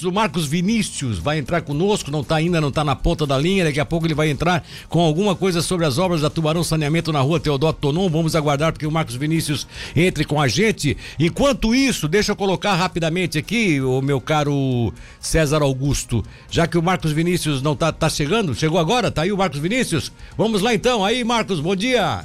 Santos, o Marcos Vinícius vai entrar conosco, não tá ainda, não tá na ponta da linha, daqui a pouco ele vai entrar com alguma coisa sobre as obras da Tubarão Saneamento na rua Teodoro Tonon. Vamos aguardar porque o Marcos Vinícius entre com a gente. Enquanto isso, deixa eu colocar rapidamente aqui, o meu caro César Augusto, já que o Marcos Vinícius não tá, tá chegando, chegou agora, tá aí o Marcos Vinícius? Vamos lá então, aí Marcos, bom dia.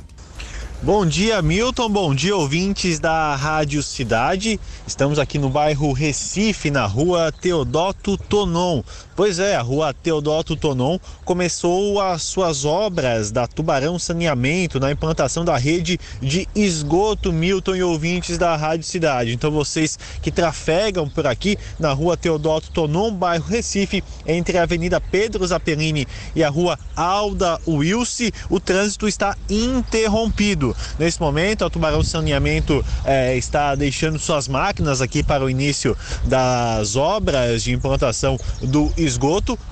Bom dia, Milton. Bom dia, ouvintes da Rádio Cidade. Estamos aqui no bairro Recife, na rua Teodoto Tonon. Pois é, a rua Teodoto Tonon começou as suas obras da Tubarão Saneamento na implantação da rede de esgoto Milton e ouvintes da Rádio Cidade. Então vocês que trafegam por aqui na rua Teodoto Tonon, bairro Recife, entre a Avenida Pedro Zapelini e a rua Alda Wilson, o trânsito está interrompido. Nesse momento, a Tubarão Saneamento eh, está deixando suas máquinas aqui para o início das obras de implantação do esgoto,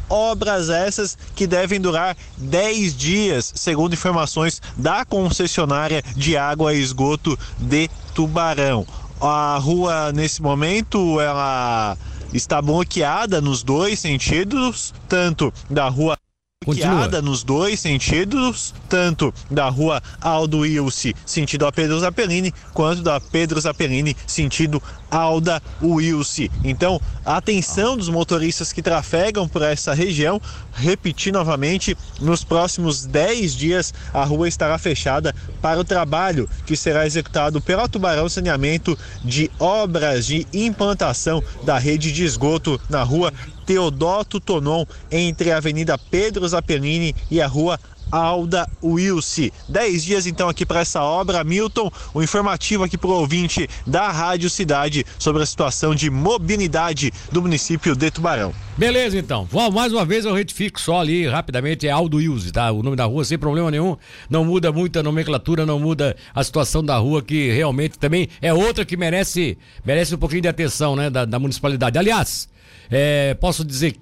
obras essas que devem durar 10 dias, segundo informações da concessionária de água e esgoto de Tubarão. A rua nesse momento ela está bloqueada nos dois sentidos, tanto da rua bloqueada nos dois sentidos, tanto da rua Aldo Wilson, sentido a Pedro Zapelini, quanto da Pedro Zapelini, sentido Alda Wilson. Então, atenção dos motoristas que trafegam por essa região. Repetir novamente, nos próximos 10 dias a rua estará fechada para o trabalho que será executado pela Tubarão Saneamento de obras de implantação da rede de esgoto na rua Teodoto Tonon, entre a Avenida Pedro Zapelini e a rua Alda Wilson. Dez dias então aqui para essa obra. Milton, o um informativo aqui para o ouvinte da Rádio Cidade sobre a situação de mobilidade do município de Tubarão. Beleza, então. Mais uma vez eu retifico só ali rapidamente, é Aldo Wilson, tá? O nome da rua sem problema nenhum. Não muda muito a nomenclatura, não muda a situação da rua, que realmente também é outra que merece, merece um pouquinho de atenção, né? Da, da municipalidade. Aliás, é, posso dizer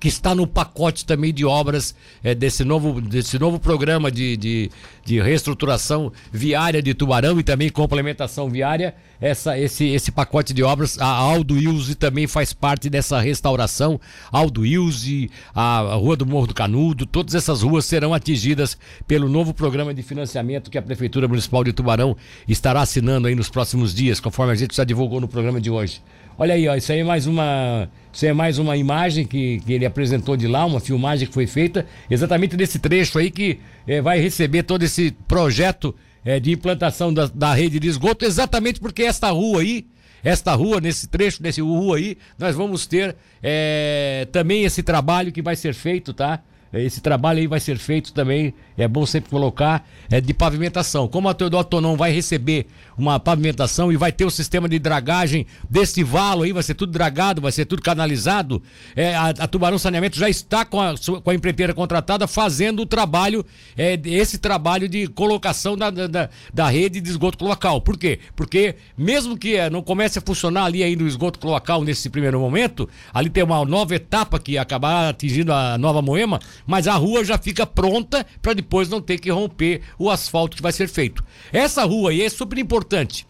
que está no pacote também de obras é, desse, novo, desse novo programa de, de, de, reestruturação viária de Tubarão e também complementação viária. Essa, esse, esse pacote de obras, a Aldo Ilse também faz parte dessa restauração. Aldo Ilse, a, Rua do Morro do Canudo, todas essas ruas serão atingidas pelo novo programa de financiamento que a Prefeitura Municipal de Tubarão estará assinando aí nos próximos dias, conforme a gente já divulgou no programa de hoje. Olha aí, ó, isso aí é mais uma, isso é mais uma imagem que, que ele apresentou de lá, uma filmagem que foi feita exatamente desse trecho aí que é, vai receber todo esse projeto é, de implantação da, da rede de esgoto, exatamente porque esta rua aí, esta rua, nesse trecho desse rua aí, nós vamos ter é, também esse trabalho que vai ser feito, tá? Esse trabalho aí vai ser feito também, é bom sempre colocar, é de pavimentação. Como a Teodoro não vai receber uma pavimentação e vai ter o sistema de dragagem desse valo aí, vai ser tudo dragado, vai ser tudo canalizado, é, a, a, Tubarão Saneamento já está com a, com a empreiteira contratada fazendo o trabalho, é, esse trabalho de colocação da, da, da rede de esgoto cloacal. Por quê? Porque mesmo que é, não comece a funcionar ali ainda o esgoto cloacal nesse primeiro momento, ali tem uma nova etapa que acabar atingindo a nova Moema, mas a rua já fica pronta para depois não ter que romper o asfalto que vai ser feito. Essa rua aí é super importante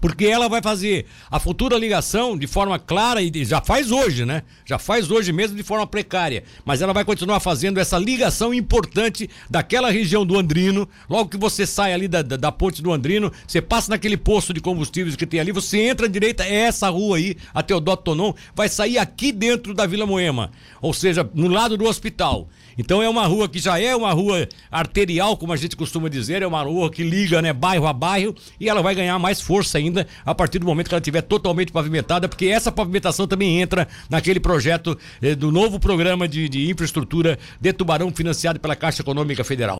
porque ela vai fazer a futura ligação de forma clara e já faz hoje, né? Já faz hoje mesmo de forma precária, mas ela vai continuar fazendo essa ligação importante daquela região do Andrino. Logo que você sai ali da, da, da ponte do Andrino, você passa naquele posto de combustíveis que tem ali, você entra à direita, é essa rua aí, a Teodoro Tonon, vai sair aqui dentro da Vila Moema, ou seja, no lado do hospital. Então é uma rua que já é uma rua arterial, como a gente costuma dizer, é uma rua que liga, né, bairro a bairro, e ela vai ganhar mais força ainda a partir do momento que ela estiver totalmente pavimentada, porque essa pavimentação também entra naquele projeto eh, do novo programa de, de infraestrutura de Tubarão financiado pela Caixa Econômica Federal.